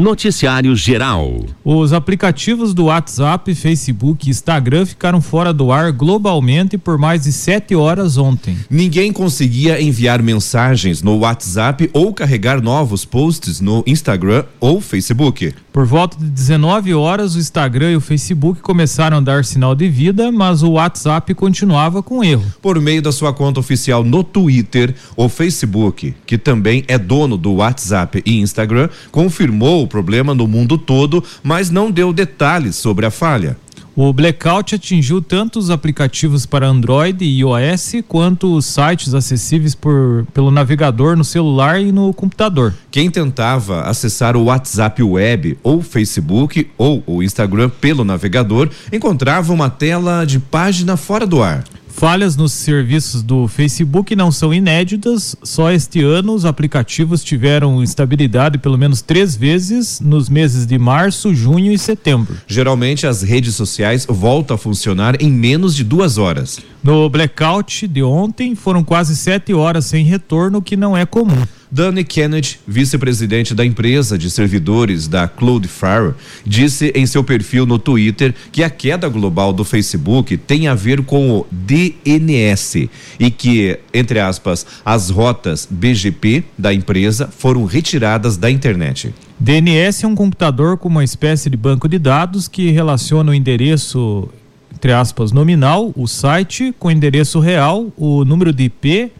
Noticiário Geral. Os aplicativos do WhatsApp, Facebook e Instagram ficaram fora do ar globalmente por mais de sete horas ontem. Ninguém conseguia enviar mensagens no WhatsApp ou carregar novos posts no Instagram ou Facebook. Por volta de 19 horas, o Instagram e o Facebook começaram a dar sinal de vida, mas o WhatsApp continuava com erro. Por meio da sua conta oficial no Twitter, o Facebook, que também é dono do WhatsApp e Instagram, confirmou o problema no mundo todo, mas não deu detalhes sobre a falha. O blackout atingiu tanto os aplicativos para Android e iOS quanto os sites acessíveis por, pelo navegador no celular e no computador. Quem tentava acessar o WhatsApp Web ou Facebook ou o Instagram pelo navegador encontrava uma tela de página fora do ar. Falhas nos serviços do Facebook não são inéditas. Só este ano os aplicativos tiveram instabilidade pelo menos três vezes nos meses de março, junho e setembro. Geralmente as redes sociais voltam a funcionar em menos de duas horas. No blackout de ontem foram quase sete horas sem retorno, o que não é comum. Danny Kennedy, vice-presidente da empresa de servidores da Cloudflare, disse em seu perfil no Twitter que a queda global do Facebook tem a ver com o DNS e que, entre aspas, as rotas BGP da empresa foram retiradas da internet. DNS é um computador com uma espécie de banco de dados que relaciona o endereço, entre aspas, nominal, o site, com o endereço real, o número de IP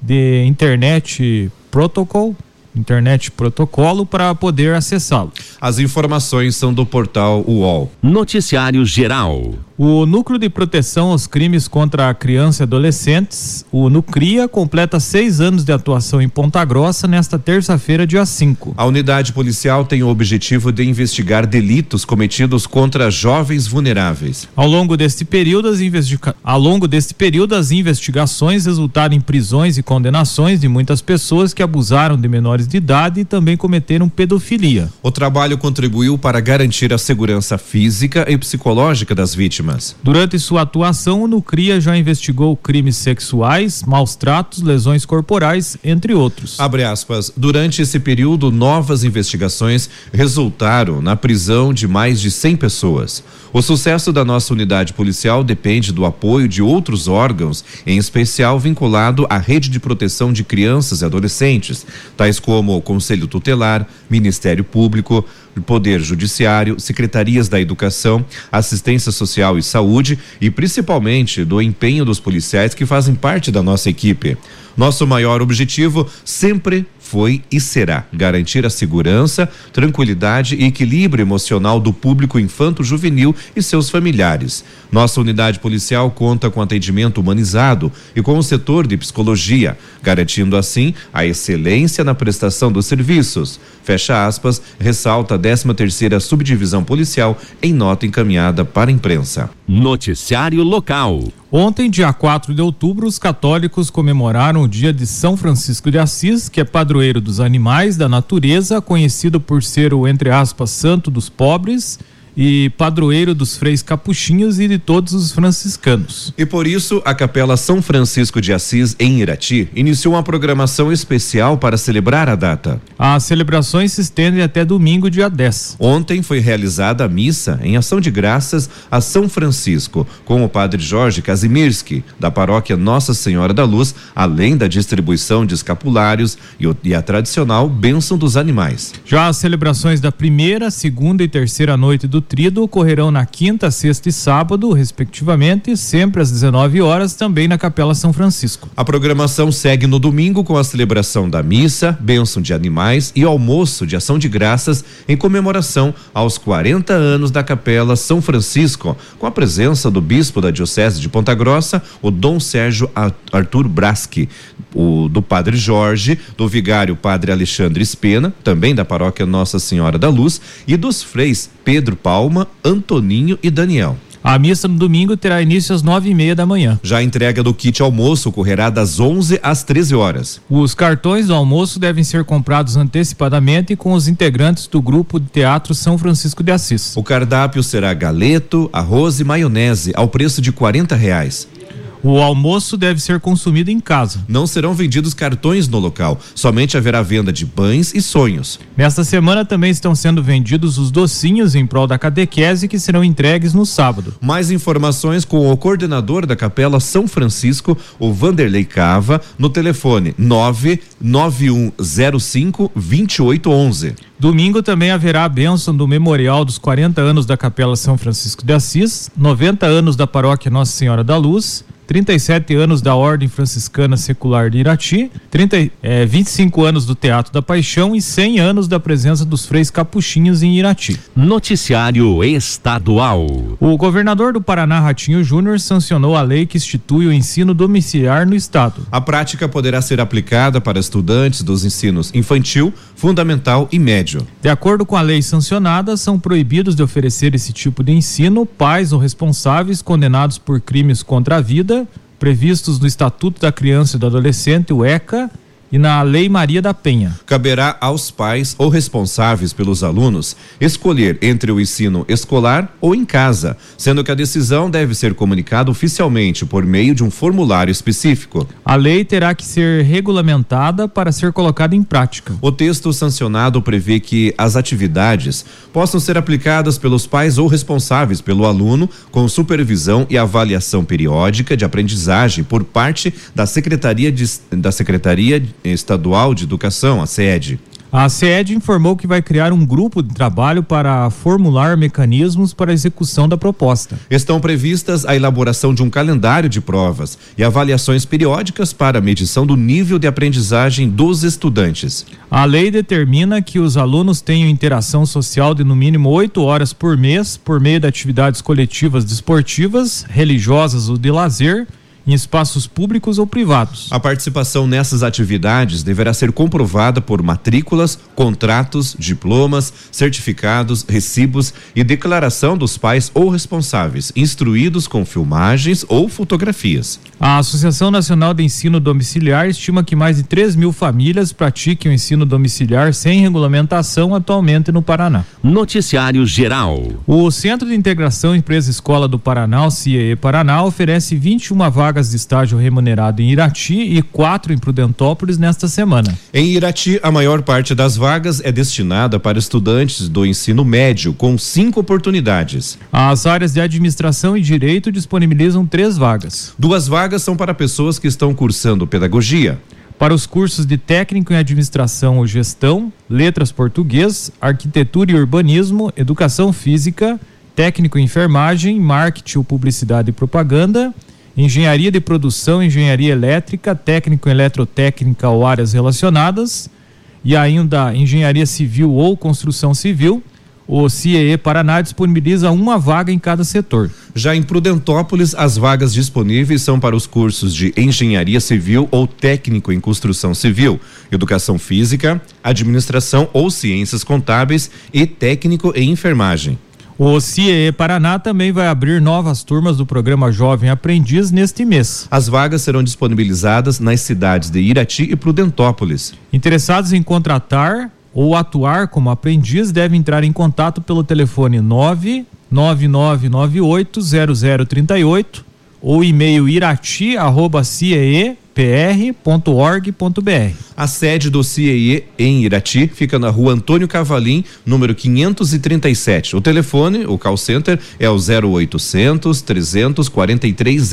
de internet protocol, internet protocolo para poder acessá-lo. As informações são do portal UOL. Noticiário Geral. O Núcleo de Proteção aos Crimes contra a Criança e Adolescentes, o NUCRIA, completa seis anos de atuação em Ponta Grossa nesta terça-feira, dia 5. A unidade policial tem o objetivo de investigar delitos cometidos contra jovens vulneráveis. Ao longo deste período, as, investiga... Ao longo deste período, as investigações resultaram em prisões e condenações de muitas pessoas que abusaram de menores de idade e também cometeram pedofilia. O trabalho contribuiu para garantir a segurança física e psicológica das vítimas vítimas. Durante sua atuação, o Nucria já investigou crimes sexuais, maus tratos, lesões corporais, entre outros. Abre aspas. Durante esse período, novas investigações resultaram na prisão de mais de 100 pessoas. O sucesso da nossa unidade policial depende do apoio de outros órgãos, em especial vinculado à rede de proteção de crianças e adolescentes, tais como o Conselho Tutelar, Ministério Público, Poder Judiciário, Secretarias da Educação, Assistência Social e Saúde e principalmente do empenho dos policiais que fazem parte da nossa equipe. Nosso maior objetivo sempre foi e será garantir a segurança, tranquilidade e equilíbrio emocional do público infanto-juvenil e seus familiares. Nossa unidade policial conta com atendimento humanizado e com o setor de psicologia, garantindo assim a excelência na prestação dos serviços. Fecha aspas, ressalta a 13 terceira subdivisão policial em nota encaminhada para a imprensa. Noticiário local. Ontem, dia 4 de outubro, os católicos comemoraram o dia de São Francisco de Assis, que é padroeiro dos animais, da natureza, conhecido por ser o, entre aspas, santo dos pobres e padroeiro dos freis capuchinhos e de todos os franciscanos. E por isso, a Capela São Francisco de Assis, em Irati, iniciou uma programação especial para celebrar a data. As celebrações se estendem até domingo, dia 10. Ontem foi realizada a missa em ação de graças a São Francisco, com o padre Jorge Kazimierski, da paróquia Nossa Senhora da Luz, além da distribuição de escapulários e, e a tradicional bênção dos animais. Já as celebrações da primeira, segunda e terceira noite do Trido ocorrerão na quinta, sexta e sábado, respectivamente, sempre às 19 horas, também na Capela São Francisco. A programação segue no domingo com a celebração da missa, bênção de animais e almoço de ação de graças em comemoração aos 40 anos da Capela São Francisco, com a presença do bispo da Diocese de Ponta Grossa, o Dom Sérgio Arthur Braschi, o do Padre Jorge, do vigário Padre Alexandre Espena, também da paróquia Nossa Senhora da Luz, e dos freis Pedro Palma, Antoninho e Daniel. A missa no domingo terá início às nove e meia da manhã. Já a entrega do kit almoço ocorrerá das 11 às 13 horas. Os cartões do almoço devem ser comprados antecipadamente com os integrantes do grupo de teatro São Francisco de Assis. O cardápio será galeto, arroz e maionese ao preço de 40 reais. O almoço deve ser consumido em casa. Não serão vendidos cartões no local, somente haverá venda de pães e sonhos. Nesta semana também estão sendo vendidos os docinhos em prol da catequese que serão entregues no sábado. Mais informações com o coordenador da Capela São Francisco, o Vanderlei Cava, no telefone 99105 2811. Domingo também haverá a bênção do memorial dos 40 anos da Capela São Francisco de Assis, 90 anos da Paróquia Nossa Senhora da Luz, 37 anos da Ordem Franciscana Secular de Irati, 30, é, 25 anos do Teatro da Paixão e 100 anos da presença dos freis capuchinhos em Irati. Noticiário Estadual. O governador do Paraná, Ratinho Júnior, sancionou a lei que institui o ensino domiciliar no estado. A prática poderá ser aplicada para estudantes dos ensinos infantil, fundamental e médio. De acordo com a lei sancionada, são proibidos de oferecer esse tipo de ensino pais ou responsáveis condenados por crimes contra a vida previstos no Estatuto da Criança e do Adolescente, o ECA, e na Lei Maria da Penha. Caberá aos pais ou responsáveis pelos alunos escolher entre o ensino escolar ou em casa, sendo que a decisão deve ser comunicada oficialmente por meio de um formulário específico. A lei terá que ser regulamentada para ser colocada em prática. O texto sancionado prevê que as atividades possam ser aplicadas pelos pais ou responsáveis pelo aluno com supervisão e avaliação periódica de aprendizagem por parte da Secretaria de, da Secretaria Estadual de Educação, a SED. A SED informou que vai criar um grupo de trabalho para formular mecanismos para a execução da proposta. Estão previstas a elaboração de um calendário de provas e avaliações periódicas para a medição do nível de aprendizagem dos estudantes. A lei determina que os alunos tenham interação social de no mínimo oito horas por mês por meio de atividades coletivas desportivas, religiosas ou de lazer em espaços públicos ou privados. A participação nessas atividades deverá ser comprovada por matrículas, contratos, diplomas, certificados, recibos e declaração dos pais ou responsáveis, instruídos com filmagens ou fotografias. A Associação Nacional de Ensino Domiciliar estima que mais de 3 mil famílias pratiquem o ensino domiciliar sem regulamentação atualmente no Paraná. Noticiário Geral. O Centro de Integração Empresa Escola do Paraná, o CIE Paraná, oferece 21 vagas vagas de estágio remunerado em Irati e quatro em Prudentópolis nesta semana. Em Irati, a maior parte das vagas é destinada para estudantes do ensino médio, com cinco oportunidades. As áreas de administração e direito disponibilizam três vagas. Duas vagas são para pessoas que estão cursando pedagogia. Para os cursos de técnico em administração ou gestão, letras português, arquitetura e urbanismo, educação física, técnico em enfermagem, marketing ou publicidade e propaganda engenharia de produção, engenharia elétrica, técnico eletrotécnica ou áreas relacionadas, e ainda engenharia civil ou construção civil. O CIE Paraná disponibiliza uma vaga em cada setor. Já em Prudentópolis, as vagas disponíveis são para os cursos de engenharia civil ou técnico em construção civil, educação física, administração ou ciências contábeis e técnico em enfermagem. O CIE Paraná também vai abrir novas turmas do programa Jovem Aprendiz neste mês. As vagas serão disponibilizadas nas cidades de Irati e Prudentópolis. Interessados em contratar ou atuar como aprendiz devem entrar em contato pelo telefone 999980038 ou e-mail irati@ciee pr.org.br. A sede do CIE em Irati fica na rua Antônio Cavalim, número 537. O telefone, o call center, é o 0800 343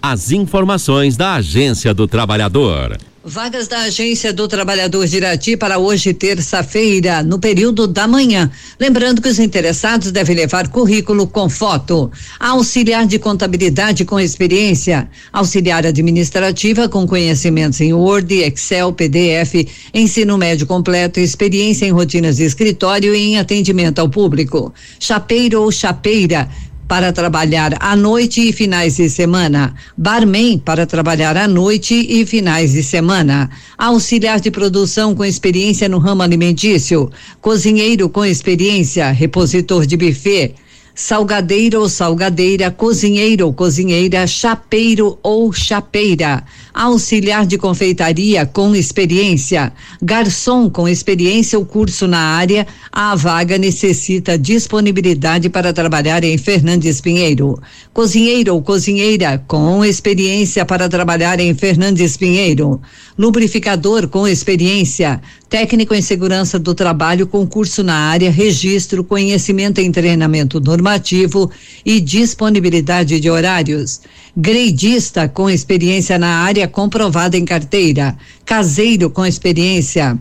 As informações da Agência do Trabalhador. Vagas da Agência do Trabalhador de Irati para hoje, terça-feira, no período da manhã. Lembrando que os interessados devem levar currículo com foto. Auxiliar de contabilidade com experiência. Auxiliar administrativa com conhecimentos em Word, Excel, PDF, ensino médio completo, experiência em rotinas de escritório e em atendimento ao público. Chapeiro ou chapeira para trabalhar à noite e finais de semana, barman para trabalhar à noite e finais de semana, auxiliar de produção com experiência no ramo alimentício, cozinheiro com experiência, repositor de buffet, salgadeiro ou salgadeira, cozinheiro ou cozinheira, chapeiro ou chapeira, auxiliar de confeitaria com experiência, garçom com experiência ou curso na área, a vaga necessita disponibilidade para trabalhar em Fernandes Pinheiro. Cozinheiro ou cozinheira com experiência para trabalhar em Fernandes Pinheiro. Lubrificador com experiência, técnico em segurança do trabalho com curso na área, registro, conhecimento em treinamento normativo e disponibilidade de horários. Greidista com experiência na área comprovada em carteira. Caseiro com experiência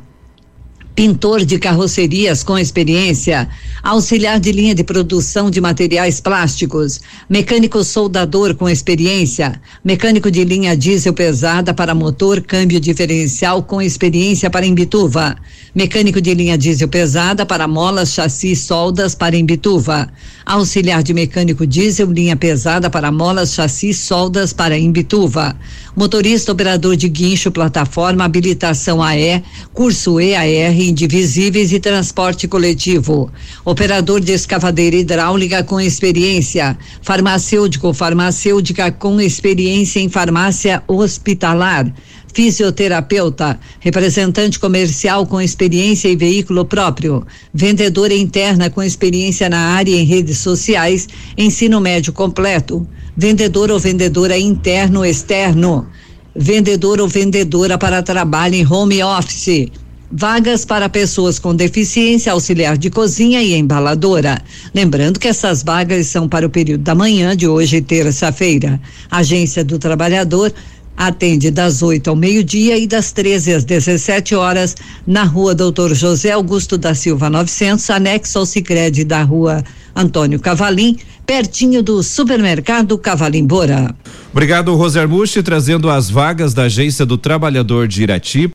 pintor de carrocerias com experiência, auxiliar de linha de produção de materiais plásticos, mecânico soldador com experiência, mecânico de linha diesel pesada para motor, câmbio diferencial com experiência para Imbituva, mecânico de linha diesel pesada para molas, chassi, soldas para Imbituva, auxiliar de mecânico diesel linha pesada para molas, chassi, soldas para Imbituva, motorista operador de guincho, plataforma, habilitação AE, curso EAR indivisíveis e transporte coletivo. Operador de escavadeira hidráulica com experiência. Farmacêutico, farmacêutica com experiência em farmácia hospitalar fisioterapeuta, representante comercial com experiência em veículo próprio, vendedora interna com experiência na área em redes sociais, ensino médio completo, vendedor ou vendedora interno externo, vendedor ou vendedora para trabalho em home office, Vagas para pessoas com deficiência, auxiliar de cozinha e embaladora. Lembrando que essas vagas são para o período da manhã de hoje, terça-feira. Agência do Trabalhador atende das 8 ao meio-dia e das 13 às 17 horas na rua Doutor José Augusto da Silva 900, anexo ao Sicredi da rua Antônio Cavalim, pertinho do supermercado Cavalim Bora. Obrigado, Roser Mushi, trazendo as vagas da Agência do Trabalhador de Irati